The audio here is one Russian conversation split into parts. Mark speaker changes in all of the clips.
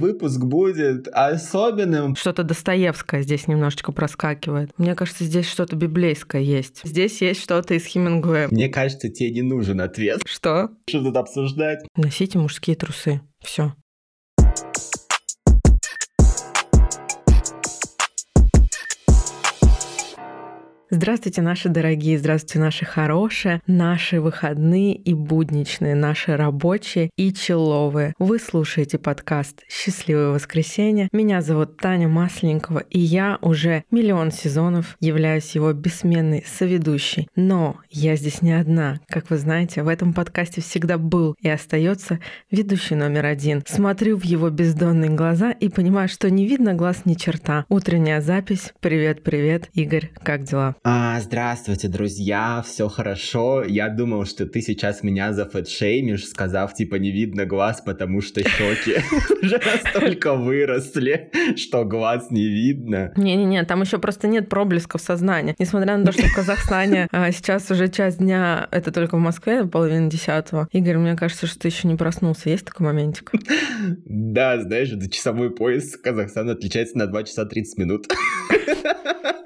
Speaker 1: Выпуск будет особенным.
Speaker 2: Что-то Достоевское здесь немножечко проскакивает. Мне кажется, здесь что-то библейское есть. Здесь есть что-то из Хемингуэя.
Speaker 1: Мне кажется, тебе не нужен ответ.
Speaker 2: Что?
Speaker 1: Что тут обсуждать?
Speaker 2: Носите мужские трусы. Все. Здравствуйте, наши дорогие, здравствуйте, наши хорошие, наши выходные и будничные, наши рабочие и человые. Вы слушаете подкаст «Счастливое воскресенье». Меня зовут Таня Масленникова, и я уже миллион сезонов являюсь его бессменной соведущей. Но я здесь не одна. Как вы знаете, в этом подкасте всегда был и остается ведущий номер один. Смотрю в его бездонные глаза и понимаю, что не видно глаз ни черта. Утренняя запись. Привет-привет, Игорь, как дела?
Speaker 1: А, здравствуйте, друзья, все хорошо. Я думал, что ты сейчас меня зафэтшеймишь, сказав, типа, не видно глаз, потому что щеки уже настолько выросли, что глаз не видно.
Speaker 2: Не-не-не, там еще просто нет проблесков сознания. Несмотря на то, что в Казахстане а, сейчас уже часть дня, это только в Москве, половина десятого. Игорь, мне кажется, что ты еще не проснулся. Есть такой моментик?
Speaker 1: Да, знаешь, часовой пояс Казахстана отличается на 2 часа 30 минут.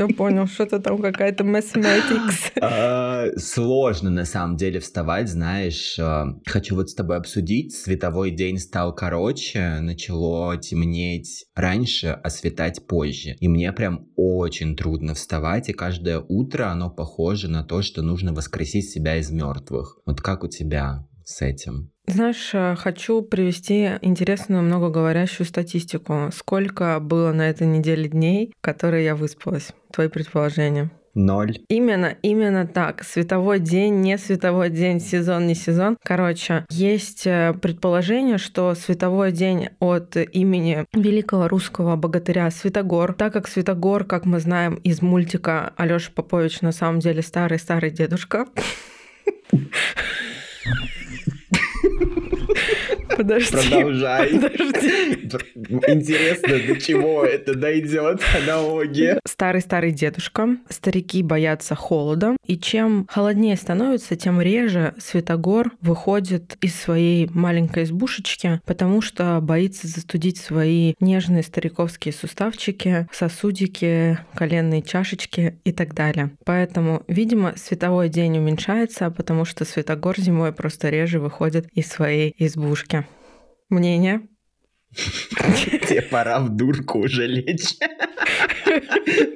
Speaker 2: Все понял, что-то там какая-то mathematics.
Speaker 1: А, сложно на самом деле вставать, знаешь. А, хочу вот с тобой обсудить. Световой день стал короче, начало темнеть раньше, а светать позже. И мне прям очень трудно вставать, и каждое утро оно похоже на то, что нужно воскресить себя из мертвых. Вот как у тебя с этим?
Speaker 2: Знаешь, э, хочу привести интересную, многоговорящую статистику. Сколько было на этой неделе дней, которые я выспалась? Твои предположения?
Speaker 1: Ноль.
Speaker 2: Именно, именно так. Световой день, не световой день, сезон, не сезон. Короче, есть э, предположение, что световой день от имени великого русского богатыря Святогор, так как Святогор, как мы знаем из мультика Алёша Попович, на самом деле старый-старый дедушка.
Speaker 1: Подожди. Продолжай. Подожди. Интересно, до чего это дойдет аналогия.
Speaker 2: Старый-старый дедушка. Старики боятся холода. И чем холоднее становится, тем реже Светогор выходит из своей маленькой избушечки, потому что боится застудить свои нежные стариковские суставчики, сосудики, коленные чашечки и так далее. Поэтому, видимо, световой день уменьшается, потому что Светогор зимой просто реже выходит из своей избушки. Мнение?
Speaker 1: Тебе пора в дурку уже лечь.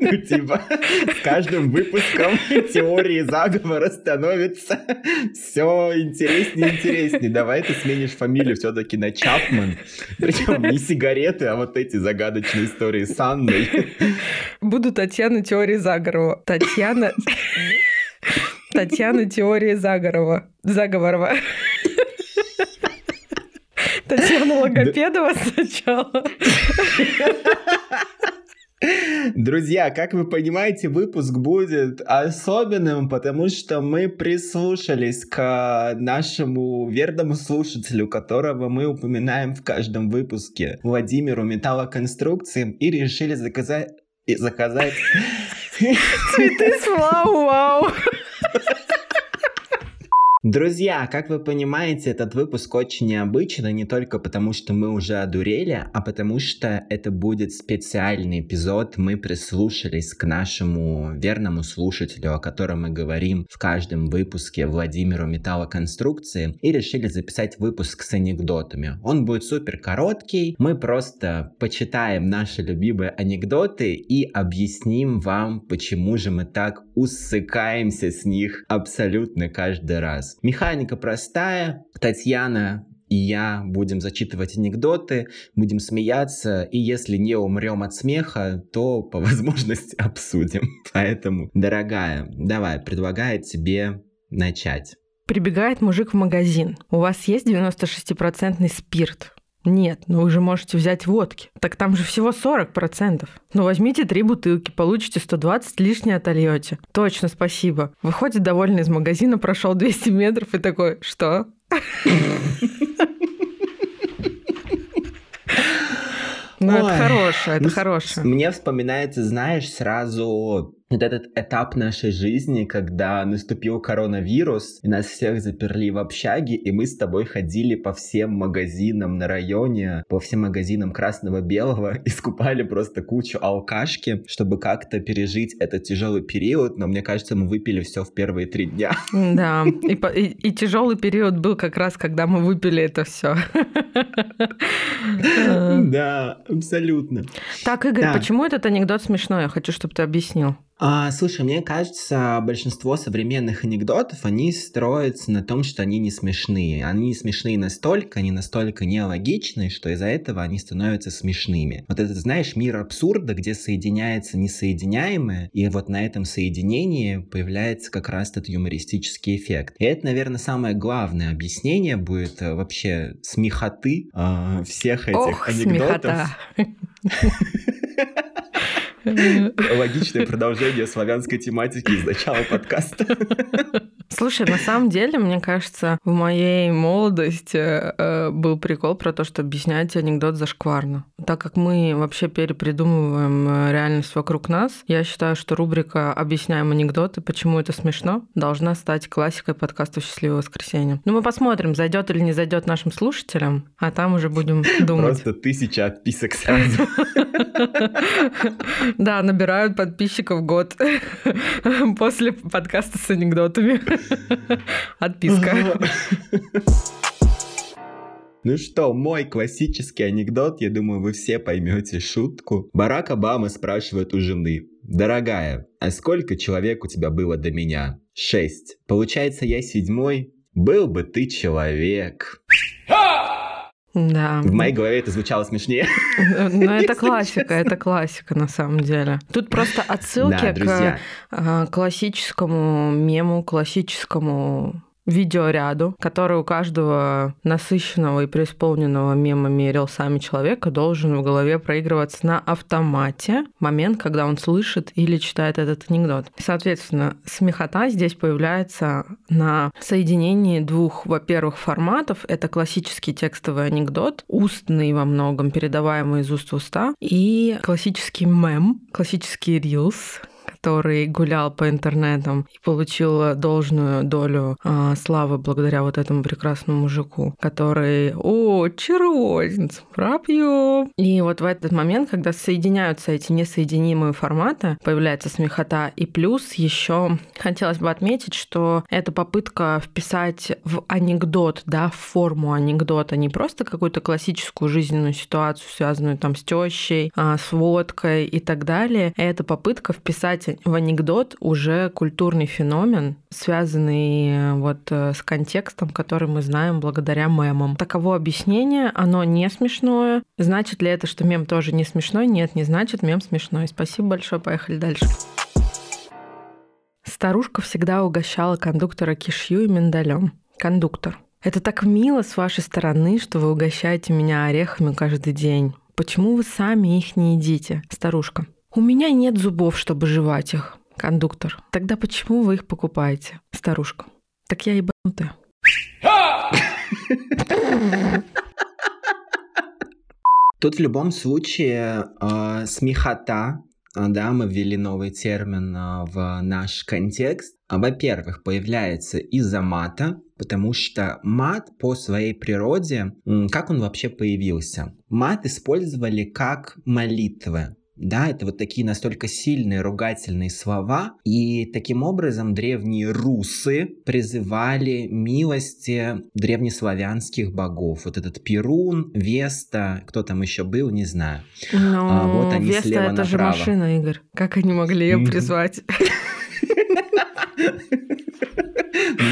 Speaker 1: Ну, типа, с каждым выпуском теории заговора становится все интереснее и интереснее. Давай ты сменишь фамилию все-таки на Чапман. Причем не сигареты, а вот эти загадочные истории с Анной.
Speaker 2: Буду Татьяна теории заговора. Татьяна... Татьяна теории заговора. Заговорова. Татьяна Логопедова сначала.
Speaker 1: Друзья, как вы понимаете, выпуск будет особенным, потому что мы прислушались к нашему верному слушателю, которого мы упоминаем в каждом выпуске, Владимиру Металлоконструкции, и решили заказать... заказать...
Speaker 2: Цветы с вау-вау.
Speaker 1: Друзья, как вы понимаете, этот выпуск очень необычный, не только потому, что мы уже одурели, а потому что это будет специальный эпизод. Мы прислушались к нашему верному слушателю, о котором мы говорим в каждом выпуске Владимиру Металлоконструкции, и решили записать выпуск с анекдотами. Он будет супер короткий, мы просто почитаем наши любимые анекдоты и объясним вам, почему же мы так усыкаемся с них абсолютно каждый раз. Механика простая. Татьяна и я будем зачитывать анекдоты, будем смеяться, и если не умрем от смеха, то по возможности обсудим. Поэтому, дорогая, давай, предлагаю тебе начать.
Speaker 2: Прибегает мужик в магазин. У вас есть 96% спирт? Нет, но вы же можете взять водки. Так там же всего 40%. Ну возьмите три бутылки, получите 120, лишнее отольете. Точно, спасибо. Выходит довольный из магазина, прошел 200 метров и такой, что? Ну, это хорошее, это хорошее.
Speaker 1: Мне вспоминается, знаешь, сразу вот этот этап нашей жизни, когда наступил коронавирус, и нас всех заперли в общаге, и мы с тобой ходили по всем магазинам на районе, по всем магазинам красного-белого и скупали просто кучу алкашки, чтобы как-то пережить этот тяжелый период, но мне кажется, мы выпили все в первые три дня.
Speaker 2: Да, и, и, и тяжелый период был как раз, когда мы выпили это все.
Speaker 1: Да, абсолютно.
Speaker 2: Так, Игорь, почему этот анекдот смешной? Я хочу, чтобы ты объяснил.
Speaker 1: А, слушай, мне кажется, большинство современных анекдотов, они строятся на том, что они не смешные. Они не смешные настолько, они настолько нелогичные, что из-за этого они становятся смешными. Вот это, знаешь, мир абсурда, где соединяется несоединяемое, и вот на этом соединении появляется как раз этот юмористический эффект. И это, наверное, самое главное объяснение будет э, вообще смехоты э, всех этих Ох, анекдотов. Логичное продолжение славянской тематики из начала подкаста.
Speaker 2: Слушай, на самом деле, мне кажется, в моей молодости э, был прикол про то, что объяснять анекдот зашкварно. Так как мы вообще перепридумываем э, реальность вокруг нас, я считаю, что рубрика «Объясняем анекдоты. Почему это смешно?» должна стать классикой подкаста «Счастливое воскресенье». Ну, мы посмотрим, зайдет или не зайдет нашим слушателям, а там уже будем думать.
Speaker 1: Просто тысяча отписок сразу.
Speaker 2: Да, набирают подписчиков год после подкаста с анекдотами. Отписка.
Speaker 1: Ну что, мой классический анекдот, я думаю, вы все поймете шутку. Барак Обама спрашивает у жены, «Дорогая, а сколько человек у тебя было до меня?» «Шесть. Получается, я седьмой? Был бы ты человек».
Speaker 2: Да.
Speaker 1: В моей голове это звучало смешнее.
Speaker 2: Ну, это классика, это классика на самом деле. Тут просто отсылки к а, классическому мему, классическому видеоряду, который у каждого насыщенного и преисполненного мемами рилсами человека должен в голове проигрываться на автомате момент, когда он слышит или читает этот анекдот. Соответственно, смехота здесь появляется на соединении двух, во-первых, форматов. Это классический текстовый анекдот, устный во многом, передаваемый из уст в уста, и классический мем, классический рилс, который гулял по интернетам и получил должную долю а, славы благодаря вот этому прекрасному мужику, который «О, чарозниц, пропьем!» И вот в этот момент, когда соединяются эти несоединимые форматы, появляется смехота. И плюс еще хотелось бы отметить, что это попытка вписать в анекдот, да, в форму анекдота, не просто какую-то классическую жизненную ситуацию, связанную там с тещей, а, с водкой и так далее. Это попытка вписать в анекдот уже культурный феномен, связанный э, вот э, с контекстом, который мы знаем благодаря мемам. Таково объяснение, оно не смешное. Значит ли это, что мем тоже не смешной? Нет, не значит, мем смешной. Спасибо большое, поехали дальше. Старушка всегда угощала кондуктора кишью и миндалем. Кондуктор. Это так мило с вашей стороны, что вы угощаете меня орехами каждый день. Почему вы сами их не едите? Старушка. У меня нет зубов, чтобы жевать их. Кондуктор. Тогда почему вы их покупаете? Старушка. Так я ебанутая.
Speaker 1: Тут в любом случае э, смехота, э, да, мы ввели новый термин э, в наш контекст. Во-первых, появляется из-за мата, потому что мат по своей природе, как он вообще появился? Мат использовали как молитвы. Да, это вот такие настолько сильные ругательные слова, и таким образом древние русы призывали милости древнеславянских богов. Вот этот Перун, Веста, кто там еще был, не знаю.
Speaker 2: Но а, вот они Веста слева это направо. же машина, Игорь. Как они могли ее призвать?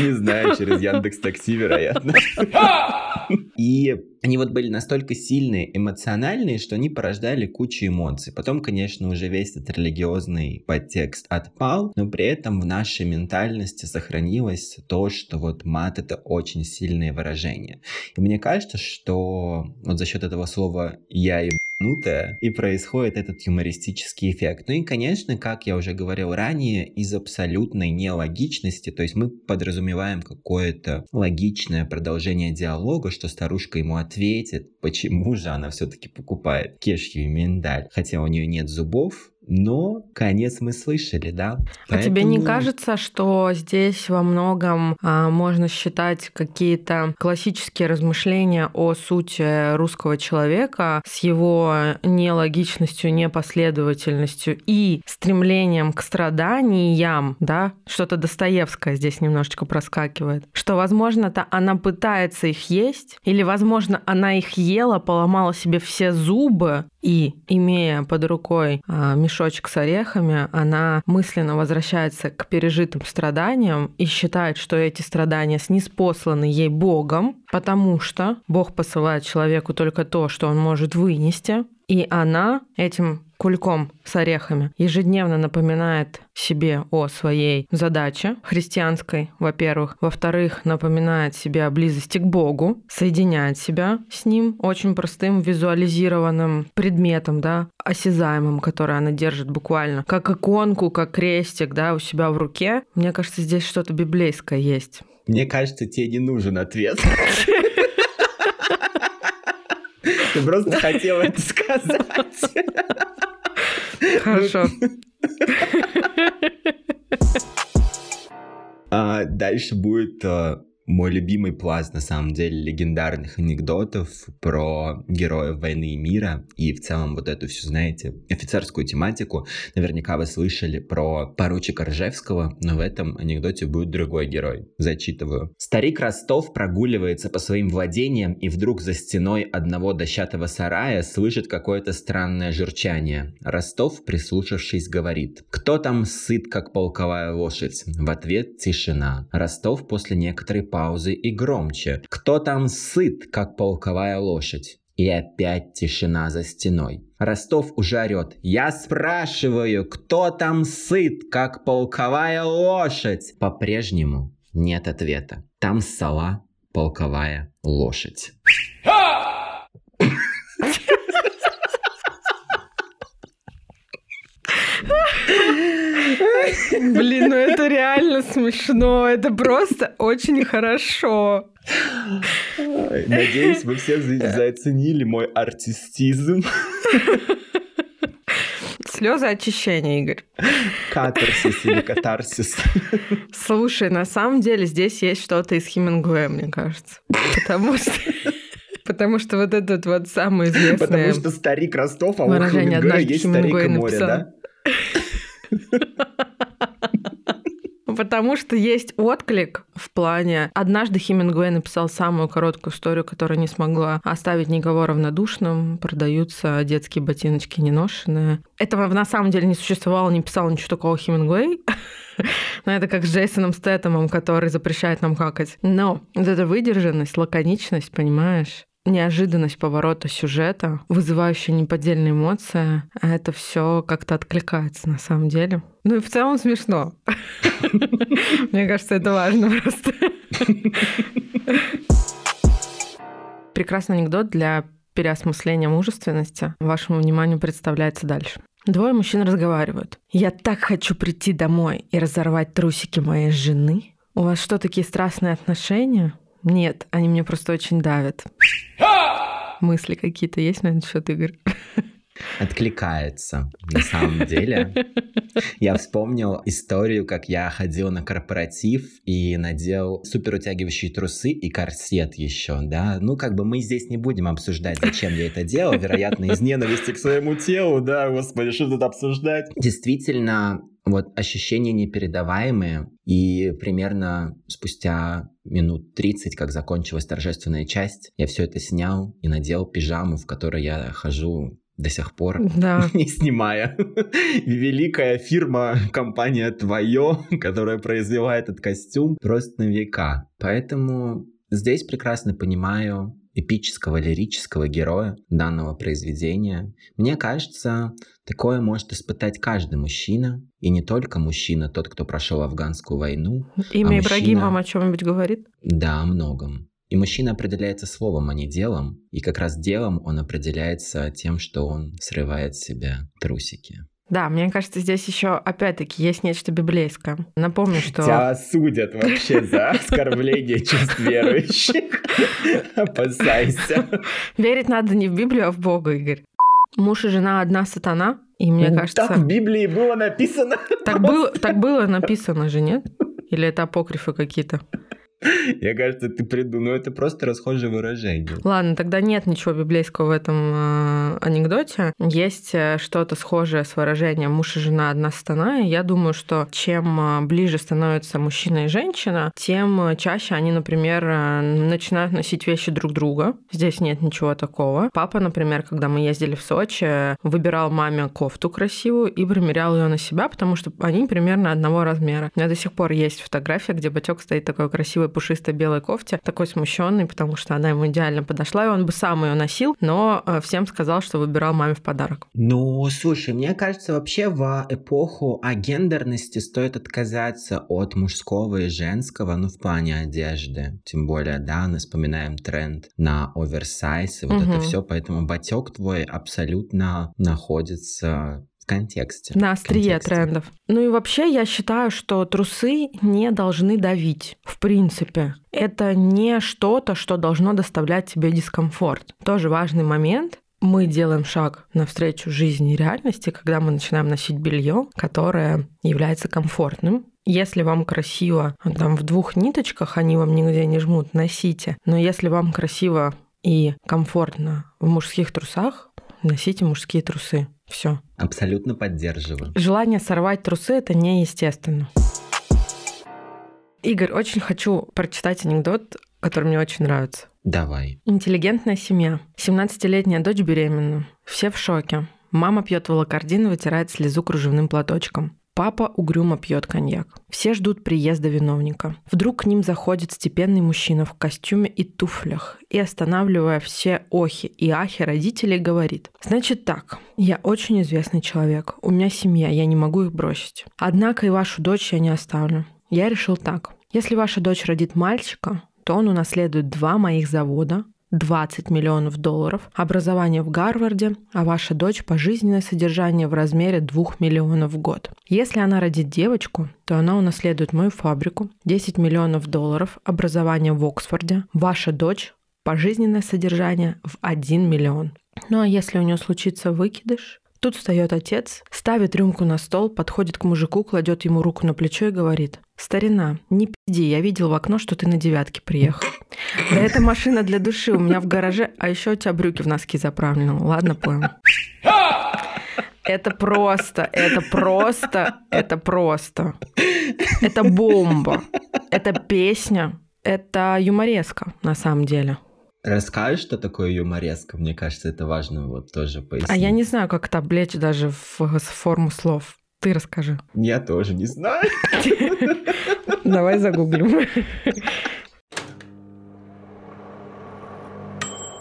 Speaker 1: Не знаю, через Яндекс Такси, вероятно. И они вот были настолько сильные, эмоциональные, что они порождали кучу эмоций. Потом, конечно, уже весь этот религиозный подтекст отпал, но при этом в нашей ментальности сохранилось то, что вот мат — это очень сильное выражение. И мне кажется, что вот за счет этого слова «я и ебанутая, и происходит этот юмористический эффект. Ну и, конечно, как я уже говорил ранее, из абсолютной нелогичности, то есть мы подразумеваем какое-то логичное продолжение диалога, что старушка ему ответит, почему же она все-таки покупает кешью и миндаль, хотя у нее нет зубов, Но конец мы слышали, да?
Speaker 2: Поэтому... А тебе не кажется, что здесь во многом а, можно считать какие-то классические размышления о сути русского человека с его нелогичностью, непоследовательностью и стремлением к страданиям, да? Что-то Достоевское здесь немножечко проскакивает. Что, возможно-то она пытается их есть, или, возможно, она их ела, поломала себе все зубы, и, имея под рукой а, мешочек с орехами, она мысленно возвращается к пережитым страданиям и считает, что эти страдания снеспосланы ей Богом, потому что Бог посылает человеку только то, что он может вынести, и она этим кульком с орехами ежедневно напоминает себе о своей задаче христианской, во-первых. Во-вторых, напоминает себе о близости к Богу, соединяет себя с Ним очень простым визуализированным предметом, да, осязаемым, который она держит буквально, как иконку, как крестик, да, у себя в руке. Мне кажется, здесь что-то библейское есть.
Speaker 1: Мне кажется, тебе не нужен ответ. Ты просто хотела это сказать.
Speaker 2: Хорошо.
Speaker 1: А дальше будет а, мой любимый пласт, на самом деле, легендарных анекдотов про героев войны и мира и в целом вот эту всю, знаете, офицерскую тематику. Наверняка вы слышали про поручика Ржевского, но в этом анекдоте будет другой герой. Зачитываю. Старик Ростов прогуливается по своим владениям и вдруг за стеной одного дощатого сарая слышит какое-то странное журчание. Ростов, прислушавшись, говорит. «Кто там сыт, как полковая лошадь?» В ответ тишина. Ростов после некоторой паузы и громче. «Кто там сыт, как полковая лошадь?» И опять тишина за стеной. Ростов уже орет. «Я спрашиваю, кто там сыт, как полковая лошадь?» По-прежнему нет ответа. Там сала полковая лошадь.
Speaker 2: Блин, ну это реально смешно. Это просто очень хорошо.
Speaker 1: Надеюсь, вы все заценили мой артистизм.
Speaker 2: Слезы очищения, Игорь.
Speaker 1: Катарсис или катарсис.
Speaker 2: Слушай, на самом деле здесь есть что-то из Хемингуэя, мне кажется. Потому что... Потому что вот этот вот самый известный...
Speaker 1: Потому что старик Ростов, а у Хемингуэя есть старик море, да?
Speaker 2: Потому что есть отклик в плане... Однажды Хемингуэй написал самую короткую историю, которая не смогла оставить никого равнодушным. Продаются детские ботиночки неношенные. Этого на самом деле не существовало, не писал ничего такого Хемингуэй. Но это как с Джейсоном Стэттемом, который запрещает нам какать. Но вот эта выдержанность, лаконичность, понимаешь? Неожиданность поворота сюжета, вызывающая неподдельные эмоции, а это все как-то откликается на самом деле. Ну и в целом смешно. Мне кажется, это важно просто. Прекрасный анекдот для переосмысления мужественности. Вашему вниманию представляется дальше. Двое мужчин разговаривают. «Я так хочу прийти домой и разорвать трусики моей жены. У вас что, такие страстные отношения?» Нет, они мне просто очень давят. Мысли какие-то есть на этот счет, Игорь?
Speaker 1: Откликается, на самом деле. Я вспомнил историю, как я ходил на корпоратив и надел супер утягивающие трусы и корсет еще, да. Ну, как бы мы здесь не будем обсуждать, зачем я это делал, вероятно, из ненависти к своему телу, да, господи, что тут обсуждать. Действительно, вот ощущения непередаваемые, и примерно спустя минут 30, как закончилась торжественная часть, я все это снял и надел пижаму, в которой я хожу до сих пор, да. не снимая. Великая фирма, компания Твое, которая произвела этот костюм, просто на века. Поэтому здесь прекрасно понимаю эпического лирического героя данного произведения. Мне кажется, такое может испытать каждый мужчина, и не только мужчина, тот, кто прошел афганскую войну.
Speaker 2: Имя а Ибрагима мужчина... о чем-нибудь говорит?
Speaker 1: Да, о многом. И мужчина определяется словом, а не делом. И как раз делом он определяется тем, что он срывает с себя трусики.
Speaker 2: Да, мне кажется, здесь еще опять-таки есть нечто библейское. Напомню, что...
Speaker 1: Тебя осудят вообще за оскорбление чувств верующих. Опасайся.
Speaker 2: Верить надо не в Библию, а в Бога, Игорь. Муж и жена одна сатана, И мне кажется...
Speaker 1: Так в Библии было написано.
Speaker 2: Так было, так было написано же, нет? Или это апокрифы какие-то?
Speaker 1: Я кажется, ты придумал. Ну, это просто расхожее выражение.
Speaker 2: Ладно, тогда нет ничего библейского в этом э, анекдоте. Есть э, что-то схожее с выражением «муж и жена одна стана». И я думаю, что чем э, ближе становятся мужчина и женщина, тем чаще они, например, э, начинают носить вещи друг друга. Здесь нет ничего такого. Папа, например, когда мы ездили в Сочи, выбирал маме кофту красивую и примерял ее на себя, потому что они примерно одного размера. У меня до сих пор есть фотография, где батек стоит такой красивый пушистой белой кофте, такой смущенный, потому что она ему идеально подошла, и он бы сам ее носил, но э, всем сказал, что выбирал маме в подарок.
Speaker 1: Ну, слушай, мне кажется, вообще в эпоху агендерности стоит отказаться от мужского и женского, ну, в плане одежды. Тем более, да, мы вспоминаем тренд на оверсайз и вот угу. это все, поэтому батек твой абсолютно находится в контексте.
Speaker 2: На острие
Speaker 1: контексте.
Speaker 2: трендов. Ну и вообще я считаю, что трусы не должны давить. В принципе. Это не что-то, что должно доставлять тебе дискомфорт. Тоже важный момент мы делаем шаг навстречу жизни и реальности, когда мы начинаем носить белье, которое является комфортным. Если вам красиво там в двух ниточках, они вам нигде не жмут, носите. Но если вам красиво и комфортно в мужских трусах, носите мужские трусы. Все.
Speaker 1: Абсолютно поддерживаю.
Speaker 2: Желание сорвать трусы это неестественно. Игорь, очень хочу прочитать анекдот, который мне очень нравится.
Speaker 1: Давай.
Speaker 2: Интеллигентная семья. 17-летняя дочь беременна. Все в шоке. Мама пьет волокордин и вытирает слезу кружевным платочком. Папа угрюмо пьет коньяк. Все ждут приезда виновника. Вдруг к ним заходит степенный мужчина в костюме и туфлях и, останавливая все охи и ахи родителей, говорит. Значит так, я очень известный человек, у меня семья, я не могу их бросить. Однако и вашу дочь я не оставлю. Я решил так. Если ваша дочь родит мальчика, то он унаследует два моих завода, 20 миллионов долларов, образование в Гарварде, а ваша дочь пожизненное содержание в размере 2 миллионов в год. Если она родит девочку, то она унаследует мою фабрику, 10 миллионов долларов, образование в Оксфорде, ваша дочь пожизненное содержание в 1 миллион. Ну а если у нее случится выкидыш, Тут встает отец, ставит рюмку на стол, подходит к мужику, кладет ему руку на плечо и говорит. «Старина, не пиди, я видел в окно, что ты на девятке приехал». «Да это машина для души, у меня в гараже, а еще у тебя брюки в носки заправлены». Ладно, понял. Это просто, это просто, это просто. Это бомба. Это песня. Это юмореска, на самом деле.
Speaker 1: Расскажешь, что такое юмореска? Мне кажется, это важно вот тоже пояснить.
Speaker 2: А я не знаю, как это облечь даже в форму слов. Ты расскажи.
Speaker 1: Я тоже не знаю.
Speaker 2: Давай загуглим.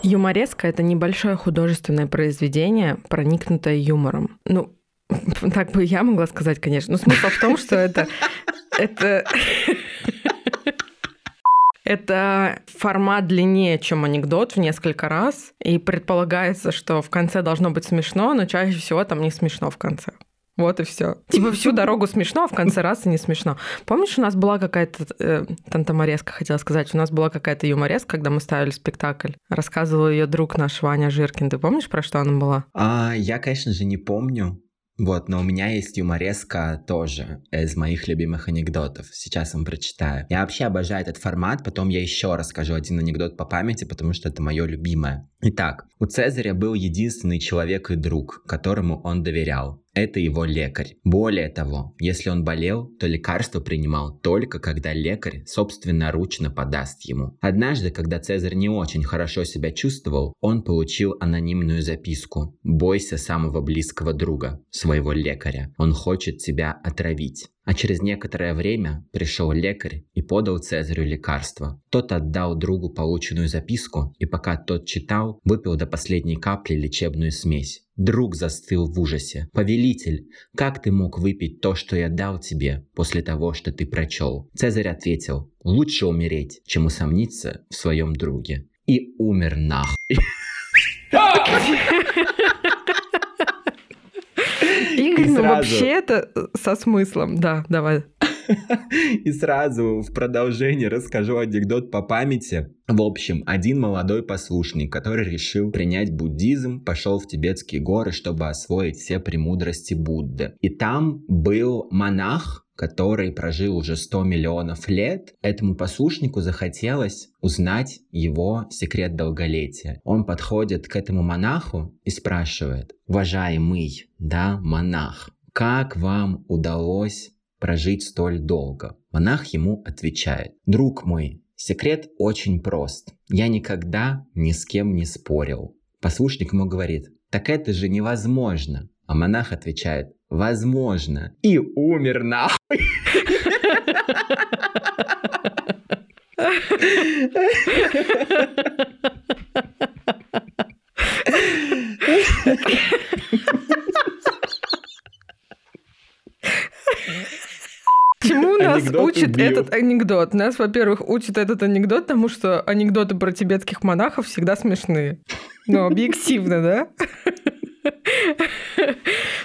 Speaker 2: Юмореска — это небольшое художественное произведение, проникнутое юмором. Ну, так бы я могла сказать, конечно. Но смысл в том, что это... Это... Это формат длиннее, чем анекдот в несколько раз, и предполагается, что в конце должно быть смешно, но чаще всего там не смешно в конце. Вот и все. Типа всю дорогу смешно, а в конце раз и не смешно. Помнишь, у нас была какая-то э, тантамореска, хотела сказать, у нас была какая-то юмореска, когда мы ставили спектакль. Рассказывал ее друг наш Ваня Жиркин. Ты помнишь, про что она была?
Speaker 1: А, я, конечно же, не помню. Вот, но у меня есть юмореска тоже из моих любимых анекдотов. Сейчас вам прочитаю. Я вообще обожаю этот формат, потом я еще расскажу один анекдот по памяти, потому что это мое любимое. Итак, у Цезаря был единственный человек и друг, которому он доверял. Это его лекарь. Более того, если он болел, то лекарство принимал только когда лекарь собственноручно подаст ему. Однажды, когда Цезарь не очень хорошо себя чувствовал, он получил анонимную записку «Бойся самого близкого друга, своего лекаря. Он хочет тебя отравить». А через некоторое время пришел лекарь и подал Цезарю лекарство. Тот отдал другу полученную записку, и пока тот читал, выпил до последней капли лечебную смесь. Друг застыл в ужасе. «Повелитель, как ты мог выпить то, что я дал тебе, после того, что ты прочел?» Цезарь ответил, «Лучше умереть, чем усомниться в своем друге». И умер нахуй.
Speaker 2: Игорь, ну вообще это со смыслом, да, давай.
Speaker 1: И сразу в продолжение расскажу анекдот по памяти. В общем, один молодой послушник, который решил принять буддизм, пошел в тибетские горы, чтобы освоить все премудрости Будды. И там был монах, который прожил уже 100 миллионов лет, этому послушнику захотелось узнать его секрет долголетия. Он подходит к этому монаху и спрашивает, уважаемый, да, монах, как вам удалось прожить столь долго? Монах ему отвечает, друг мой, секрет очень прост. Я никогда ни с кем не спорил. Послушник ему говорит, так это же невозможно. А монах отвечает, возможно. И умер нахуй.
Speaker 2: Чему нас анекдот учит убил. этот анекдот? Нас, во-первых, учит этот анекдот тому, что анекдоты про тибетских монахов всегда смешные. Ну, объективно, да?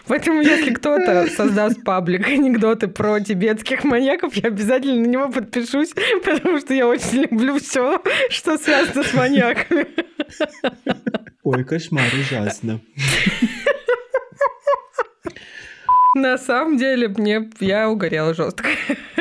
Speaker 2: Поэтому, если кто-то создаст паблик анекдоты про тибетских маньяков, я обязательно на него подпишусь, потому что я очень люблю все, что связано с маньяками.
Speaker 1: Ой, кошмар, ужасно.
Speaker 2: На самом деле, мне я угорела жестко.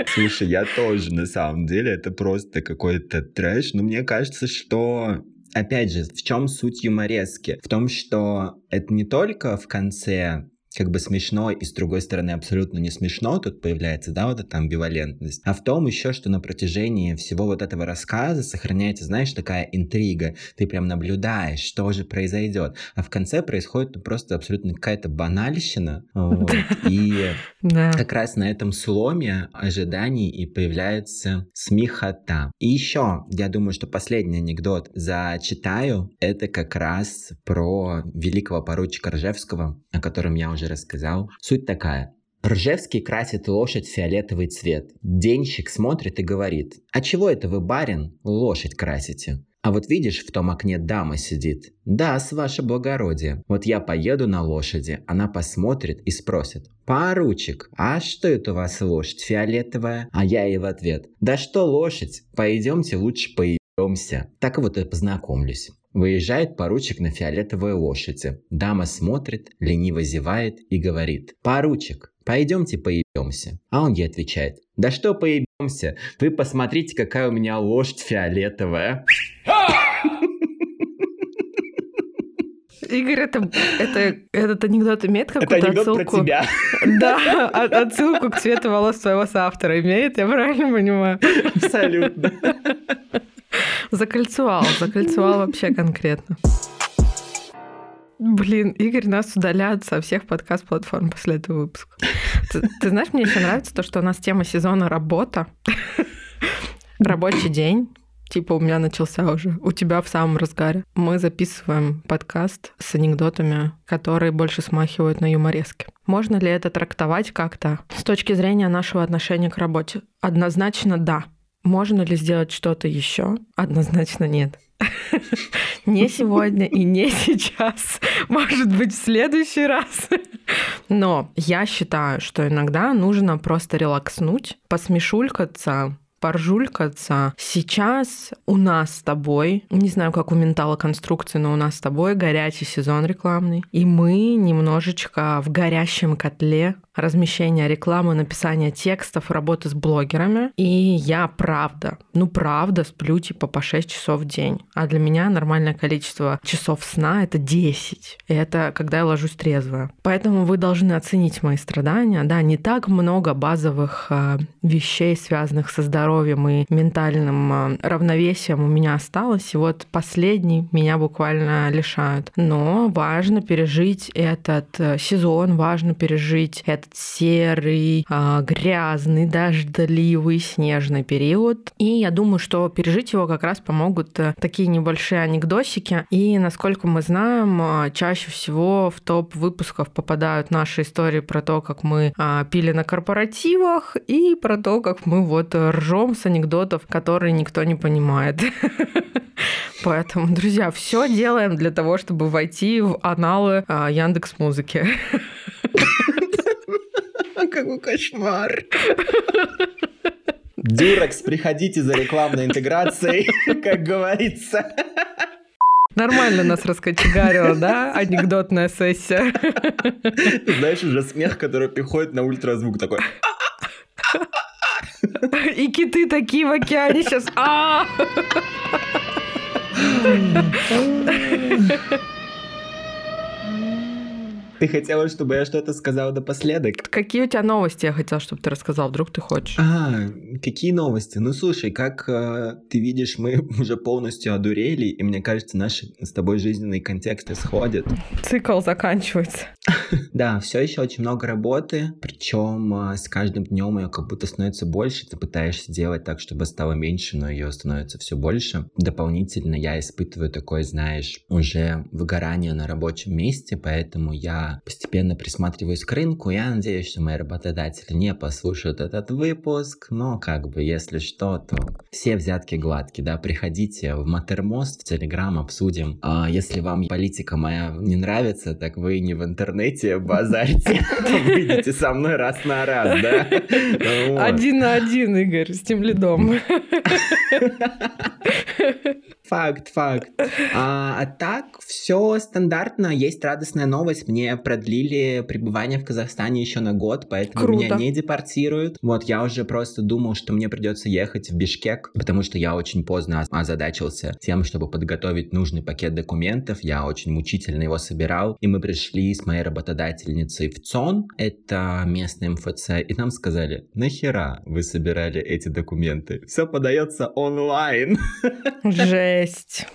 Speaker 1: Слушай, я тоже, на самом деле, это просто какой-то трэш. Но мне кажется, что опять же, в чем суть юморески? В том, что это не только в конце как бы смешно и с другой стороны абсолютно не смешно, тут появляется, да, вот эта амбивалентность, а в том еще, что на протяжении всего вот этого рассказа сохраняется, знаешь, такая интрига, ты прям наблюдаешь, что же произойдет, а в конце происходит просто абсолютно какая-то банальщина, вот, и как раз на этом сломе ожиданий и появляется смехота. И еще, я думаю, что последний анекдот зачитаю, это как раз про великого поручика Ржевского, о котором я уже уже рассказал. Суть такая. Ржевский красит лошадь фиолетовый цвет. Денщик смотрит и говорит, «А чего это вы, барин, лошадь красите?» А вот видишь, в том окне дама сидит. Да, с ваше благородие. Вот я поеду на лошади. Она посмотрит и спросит. Поручик, а что это у вас лошадь фиолетовая? А я ей в ответ. Да что лошадь? Пойдемте лучше поебемся. Так вот и познакомлюсь. Выезжает поручик на фиолетовой лошади. Дама смотрит, лениво зевает и говорит. «Поручик, пойдемте поебемся». А он ей отвечает. «Да что поебемся? Вы посмотрите, какая у меня лошадь фиолетовая».
Speaker 2: Игорь, это, это, этот анекдот имеет какую-то
Speaker 1: это
Speaker 2: анекдот
Speaker 1: отсылку? Про тебя.
Speaker 2: Да, отсылку к цвету волос своего соавтора имеет, я правильно понимаю?
Speaker 1: Абсолютно.
Speaker 2: Закольцевал, закольцевал вообще конкретно. Блин, Игорь нас удаляет со всех подкаст-платформ после этого выпуска. Ты, ты знаешь, мне еще нравится то, что у нас тема сезона работа. Рабочий день. Типа у меня начался уже, у тебя в самом разгаре. Мы записываем подкаст с анекдотами, которые больше смахивают на юморески. Можно ли это трактовать как-то с точки зрения нашего отношения к работе? Однозначно да. Можно ли сделать что-то еще? Однозначно нет. Не сегодня и не сейчас. Может быть, в следующий раз. Но я считаю, что иногда нужно просто релакснуть, посмешулькаться, поржулькаться. Сейчас у нас с тобой, не знаю, как у ментала конструкции, но у нас с тобой горячий сезон рекламный. И мы немножечко в горящем котле размещения рекламы, написания текстов, работы с блогерами. И я правда, ну правда сплю типа по 6 часов в день. А для меня нормальное количество часов сна — это 10. И это когда я ложусь трезвая. Поэтому вы должны оценить мои страдания. Да, не так много базовых э, вещей, связанных со здоровьем и ментальным э, равновесием у меня осталось. И вот последний меня буквально лишают. Но важно пережить этот э, сезон, важно пережить этот серый, а, грязный, дождливый, снежный период. И я думаю, что пережить его как раз помогут э, такие небольшие анекдосики. И, насколько мы знаем, а, чаще всего в топ выпусков попадают наши истории про то, как мы а, пили на корпоративах и про то, как мы вот ржем с анекдотов, которые никто не понимает. Поэтому, друзья, все делаем для того, чтобы войти в аналы Яндекс Музыки.
Speaker 1: Какой кошмар. Дюрекс, приходите за рекламной интеграцией, как говорится.
Speaker 2: Нормально нас раскочегарила, да? Анекдотная сессия.
Speaker 1: Знаешь, уже смех, который приходит на ультразвук такой.
Speaker 2: И киты такие в океане сейчас.
Speaker 1: Ты хотела, чтобы я что-то сказал напоследок?
Speaker 2: Какие у тебя новости я хотела, чтобы ты рассказал? Вдруг ты хочешь?
Speaker 1: А, какие новости? Ну, слушай, как э, ты видишь, мы уже полностью одурели, и мне кажется, наши с тобой жизненные контексты сходят.
Speaker 2: Цикл заканчивается.
Speaker 1: Да, все еще очень много работы, причем э, с каждым днем ее как будто становится больше. Ты пытаешься делать так, чтобы стало меньше, но ее становится все больше. Дополнительно я испытываю такое, знаешь, уже выгорание на рабочем месте, поэтому я постепенно присматриваюсь к рынку. Я надеюсь, что мои работодатели не послушают этот выпуск, но как бы, если что, то все взятки гладкие, да, приходите в Матермост, в Телеграм, обсудим. А если вам политика моя не нравится, так вы не в интернете базарите, выйдете со мной раз на раз, да?
Speaker 2: Один на один, Игорь, с тем лидом.
Speaker 1: Факт, факт. А, а так, все стандартно. Есть радостная новость. Мне продлили пребывание в Казахстане еще на год, поэтому Круто. меня не депортируют. Вот, я уже просто думал, что мне придется ехать в Бишкек, потому что я очень поздно озадачился тем, чтобы подготовить нужный пакет документов. Я очень мучительно его собирал. И мы пришли с моей работодательницей в ЦОН, это местный МФЦ, и нам сказали, нахера вы собирали эти документы? Все подается онлайн.
Speaker 2: Жесть. Жесть.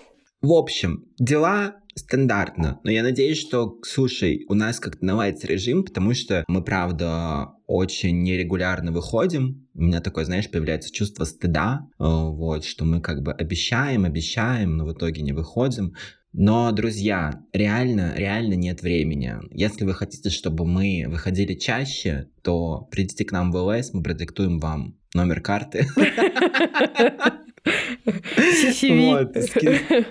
Speaker 1: В общем, дела стандартно, но я надеюсь, что, слушай, у нас как-то наладится режим, потому что мы, правда, очень нерегулярно выходим. У меня такое, знаешь, появляется чувство стыда, э, вот, что мы как бы обещаем, обещаем, но в итоге не выходим. Но, друзья, реально, реально нет времени. Если вы хотите, чтобы мы выходили чаще, то придите к нам в ЛС, мы продиктуем вам номер карты. Вот,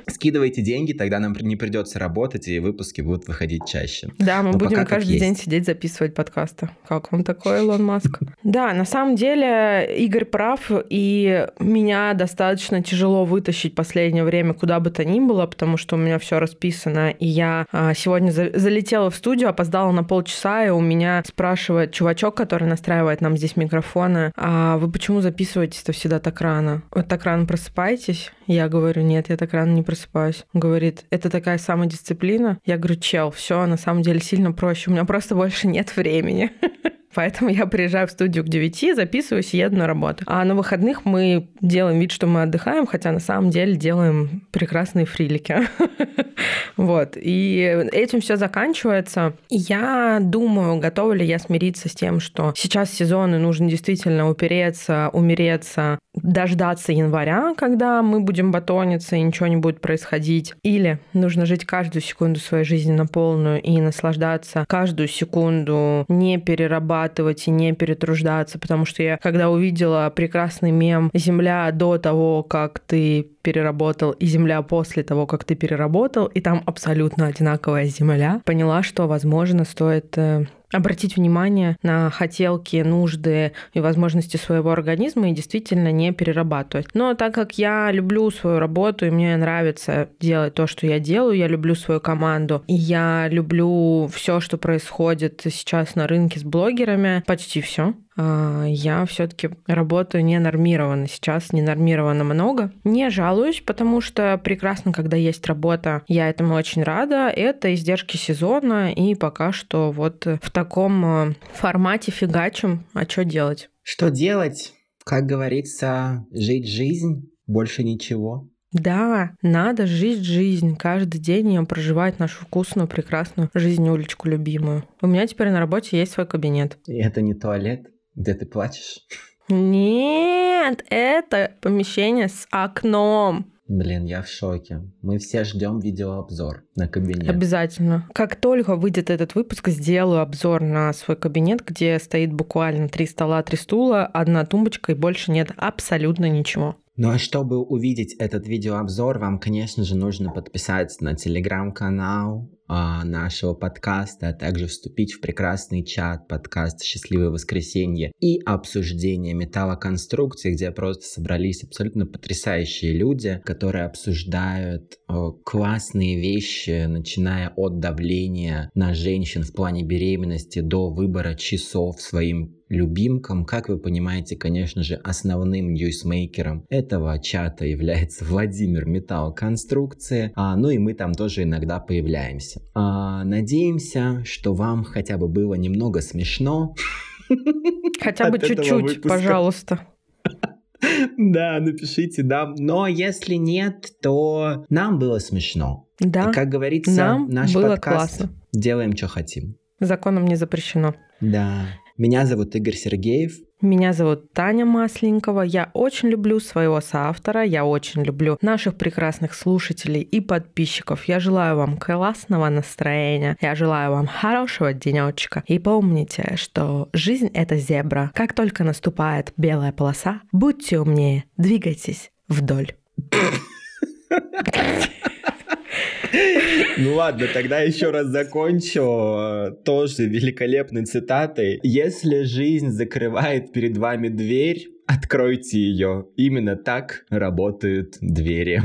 Speaker 1: скидывайте деньги, тогда нам не придется работать, и выпуски будут выходить чаще.
Speaker 2: Да, мы будем каждый день сидеть записывать подкасты. Как вам такой, Илон Маск? Да, на самом деле Игорь прав, и меня достаточно тяжело вытащить последнее время куда бы то ни было, потому что у меня все расписано, и я а, сегодня залетела в студию, опоздала на полчаса, и у меня спрашивает чувачок, который настраивает нам здесь микрофоны, а вы почему записываетесь-то всегда так рано? Вот так рано просыпаетесь? Я говорю, нет, я так рано не просыпаюсь. Он говорит, это такая самодисциплина? Я говорю, чел, все на самом деле сильно проще, у меня просто больше нет времени. Поэтому я приезжаю в студию к 9, записываюсь и еду на работу. А на выходных мы делаем вид, что мы отдыхаем, хотя на самом деле делаем прекрасные фрилики. Вот. И этим все заканчивается. Я думаю, готова ли я смириться с тем, что сейчас сезон, и нужно действительно упереться, умереться, дождаться января, когда мы будем батониться и ничего не будет происходить. Или нужно жить каждую секунду своей жизни на полную и наслаждаться каждую секунду, не перерабатывать и не перетруждаться, потому что я, когда увидела прекрасный мем «Земля до того, как ты переработал, и земля после того, как ты переработал, и там абсолютно одинаковая земля, поняла, что, возможно, стоит э, обратить внимание на хотелки, нужды и возможности своего организма и действительно не перерабатывать. Но так как я люблю свою работу и мне нравится делать то, что я делаю, я люблю свою команду, и я люблю все, что происходит сейчас на рынке с блогерами, почти все, я все-таки работаю не нормированно. Сейчас не нормировано много. Не жалуюсь, потому что прекрасно, когда есть работа, я этому очень рада. Это издержки сезона, и пока что вот в таком а, формате фигачим. А что делать?
Speaker 1: Что делать? Как говорится, жить жизнь, больше ничего.
Speaker 2: Да, надо жить жизнь, каждый день ее проживать нашу вкусную, прекрасную жизнь, уличку любимую. У меня теперь на работе есть свой кабинет.
Speaker 1: И это не туалет? Где ты плачешь?
Speaker 2: Нет, это помещение с окном.
Speaker 1: Блин, я в шоке. Мы все ждем видеообзор на кабинет.
Speaker 2: Обязательно. Как только выйдет этот выпуск, сделаю обзор на свой кабинет, где стоит буквально три стола, три стула, одна тумбочка и больше нет абсолютно ничего.
Speaker 1: Ну а чтобы увидеть этот видеообзор, вам, конечно же, нужно подписаться на телеграм-канал, нашего подкаста, а также вступить в прекрасный чат подкаст «Счастливое воскресенье» и обсуждение металлоконструкций, где просто собрались абсолютно потрясающие люди, которые обсуждают о, классные вещи, начиная от давления на женщин в плане беременности до выбора часов своим любимкам. Как вы понимаете, конечно же, основным ньюсмейкером этого чата является Владимир Металл Конструкции, а, ну и мы там тоже иногда появляемся. А, надеемся, что вам хотя бы было немного смешно.
Speaker 2: Хотя бы чуть-чуть, пожалуйста.
Speaker 1: Да, напишите, да. Но если нет, то нам было смешно.
Speaker 2: Да.
Speaker 1: И, как говорится,
Speaker 2: нам
Speaker 1: наш
Speaker 2: было
Speaker 1: подкаст
Speaker 2: классно.
Speaker 1: делаем, что хотим.
Speaker 2: Законом не запрещено.
Speaker 1: Да. Меня зовут Игорь Сергеев.
Speaker 2: Меня зовут Таня Масленникова. Я очень люблю своего соавтора, я очень люблю наших прекрасных слушателей и подписчиков. Я желаю вам классного настроения, я желаю вам хорошего денечка. И помните, что жизнь — это зебра. Как только наступает белая полоса, будьте умнее, двигайтесь вдоль.
Speaker 1: Ну ладно, тогда еще раз закончу э, тоже великолепной цитатой. Если жизнь закрывает перед вами дверь, откройте ее. Именно так работают двери.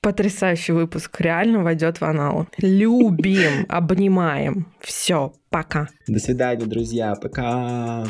Speaker 2: Потрясающий выпуск. Реально войдет в анал. Любим, обнимаем. Все, пока.
Speaker 1: До свидания, друзья. Пока.